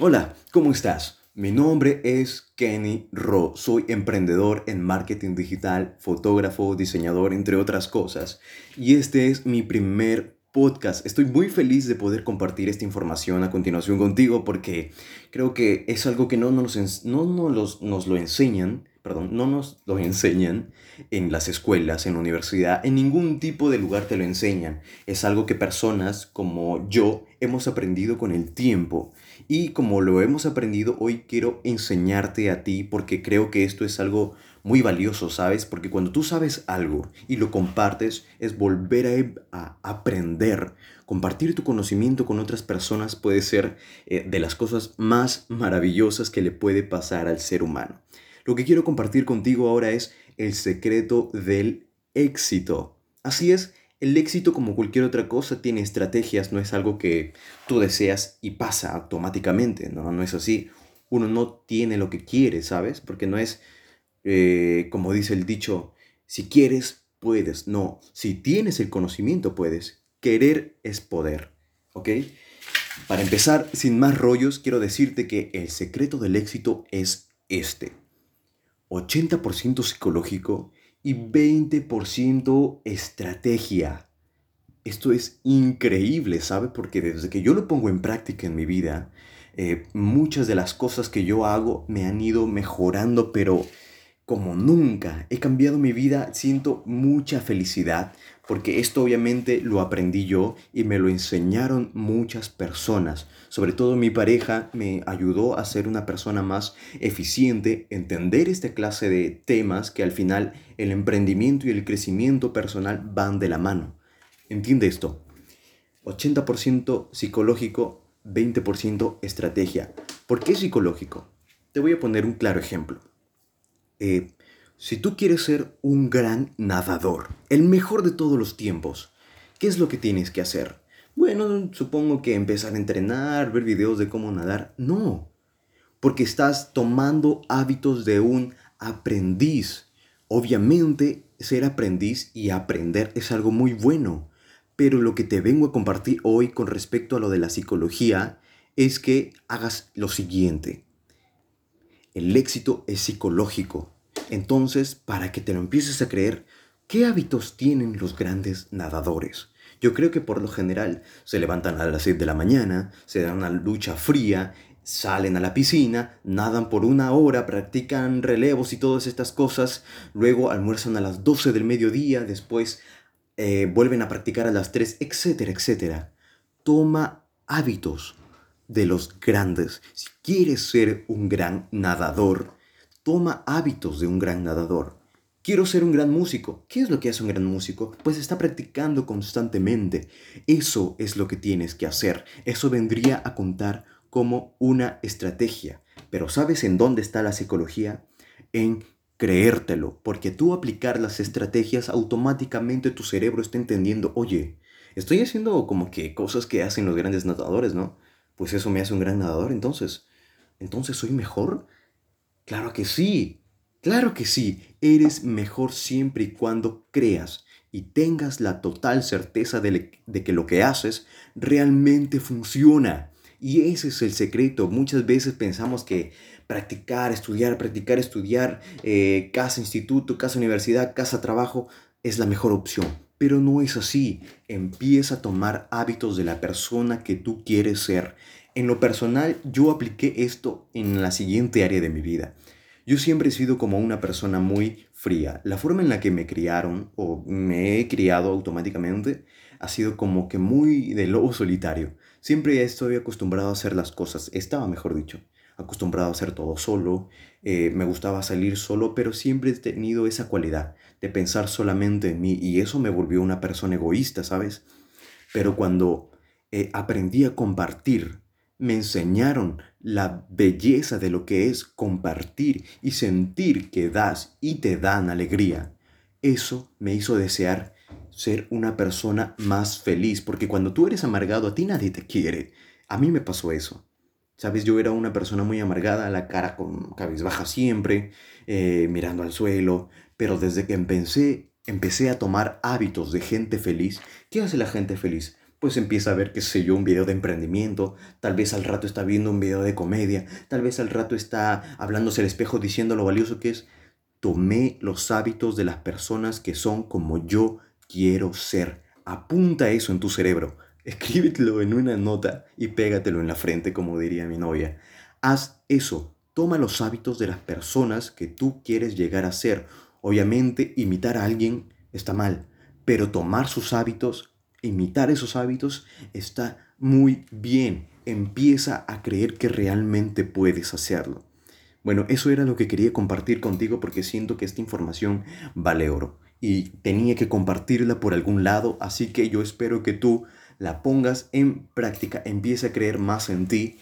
Hola, ¿cómo estás? Mi nombre es Kenny Ro, soy emprendedor en marketing digital, fotógrafo, diseñador, entre otras cosas, y este es mi primer podcast. Estoy muy feliz de poder compartir esta información a continuación contigo porque creo que es algo que no nos, no nos, nos lo enseñan perdón, no nos lo enseñan en las escuelas, en la universidad, en ningún tipo de lugar te lo enseñan. Es algo que personas como yo hemos aprendido con el tiempo. Y como lo hemos aprendido, hoy quiero enseñarte a ti porque creo que esto es algo muy valioso, ¿sabes? Porque cuando tú sabes algo y lo compartes, es volver a, aprender. Compartir tu conocimiento con otras personas puede ser eh, de las cosas más maravillosas que le puede pasar al ser humano. Lo que quiero compartir contigo ahora es el secreto del éxito. Así es, el éxito como cualquier otra cosa tiene estrategias, no es algo que tú deseas y pasa automáticamente, no, no es así. Uno no tiene lo que quiere, ¿sabes? Porque no es, eh, como dice el dicho, si quieres, puedes. No, si tienes el conocimiento, puedes. Querer es poder, ¿ok? Para empezar, sin más rollos, quiero decirte que el secreto del éxito es este. 80% psicológico y 20% estrategia. Esto es increíble, ¿sabe? Porque desde que yo lo pongo en práctica en mi vida, eh, muchas de las cosas que yo hago me han ido mejorando, pero como nunca. He cambiado mi vida, siento mucha felicidad, porque esto obviamente lo aprendí yo y me lo enseñaron muchas personas. Sobre todo mi pareja me ayudó a ser una persona más eficiente, entender esta clase de temas que al final el emprendimiento y el crecimiento personal van de la mano. Entiende esto. 80% psicológico, 20% estrategia. ¿Por qué psicológico? Te voy a poner un claro ejemplo. Eh, si tú quieres ser un gran nadador, el mejor de todos los tiempos, ¿qué es lo que tienes que hacer? Bueno, supongo que empezar a entrenar, ver videos de cómo nadar. No, porque estás tomando hábitos de un aprendiz. Obviamente, ser aprendiz y aprender es algo muy bueno, pero lo que te vengo a compartir hoy con respecto a lo de la psicología es que hagas lo siguiente. El éxito es psicológico. Entonces, para que te lo empieces a creer, ¿qué hábitos tienen los grandes nadadores? Yo creo que por lo general se levantan a las 7 de la mañana, se dan una lucha fría, salen a la piscina, nadan por una hora, practican relevos y todas estas cosas, luego almuerzan a las 12 del mediodía, después eh, vuelven a practicar a las 3, etcétera, etcétera. Toma hábitos de los grandes. Si quieres ser un gran nadador, toma hábitos de un gran nadador. Quiero ser un gran músico. ¿Qué es lo que hace un gran músico? Pues está practicando constantemente. Eso es lo que tienes que hacer. Eso vendría a contar como una estrategia. Pero ¿sabes en dónde está la psicología? En creértelo, porque tú aplicar las estrategias automáticamente tu cerebro está entendiendo, oye, estoy haciendo como que cosas que hacen los grandes nadadores, ¿no? Pues eso me hace un gran nadador entonces. Entonces soy mejor. Claro que sí, claro que sí. Eres mejor siempre y cuando creas y tengas la total certeza de, que lo que haces realmente funciona. Y ese es el secreto. Muchas veces pensamos que practicar, estudiar, practicar, estudiar, eh, casa, instituto, casa, universidad, casa, trabajo, es la mejor opción. Pero no es así. Empieza a tomar hábitos de la persona que tú quieres ser. En lo personal, yo apliqué esto en la siguiente área de mi vida. Yo siempre he sido como una persona muy fría. La forma en la que me criaron o me he criado automáticamente ha sido como que muy de lobo solitario. Siempre estoy acostumbrado a hacer las cosas, estaba mejor dicho, acostumbrado a hacer todo solo, eh, me gustaba salir solo, pero siempre he tenido esa cualidad de pensar solamente en mí y eso me volvió una persona egoísta, ¿sabes? Pero cuando eh, aprendí a compartir, me enseñaron la belleza de lo que es compartir y sentir que das y te dan alegría. Eso me hizo desear ser una persona más feliz, porque cuando tú eres amargado a ti nadie te quiere. A mí me pasó eso. Sabes, yo era una persona muy amargada, la cara con cabizbaja siempre, eh, mirando al suelo, pero desde que empecé, empecé a tomar hábitos de gente feliz, ¿qué hace la gente feliz? pues empieza a ver, qué sé yo, un video de emprendimiento, tal vez al rato está viendo un video de comedia, tal vez al rato está hablándose al espejo diciendo lo valioso que es. Tomé los hábitos de las personas que son como yo quiero ser. Apunta eso en tu cerebro. Escríbetelo en una nota y pégatelo en la frente, como diría mi novia. Haz eso. Toma los hábitos de las personas que tú quieres llegar a ser. Obviamente, imitar a alguien está mal, pero tomar sus hábitos imitar esos hábitos está muy bien. Empieza a creer que realmente puedes hacerlo. Bueno, eso era lo que quería compartir contigo porque siento que esta información vale oro y tenía que compartirla por algún lado, así que yo espero que tú la pongas en práctica, empiece a creer más en ti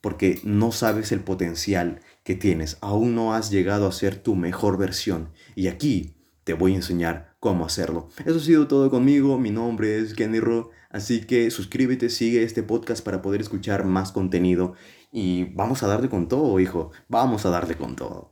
porque no sabes el potencial que tienes, aún no has llegado a ser tu mejor versión. Y aquí te voy a enseñar cómo hacerlo. Eso ha sido todo conmigo, mi nombre es Kenny Ro, así que suscríbete, sigue este podcast para poder escuchar más contenido. Y vamos a darle con todo, hijo, vamos a darle con todo.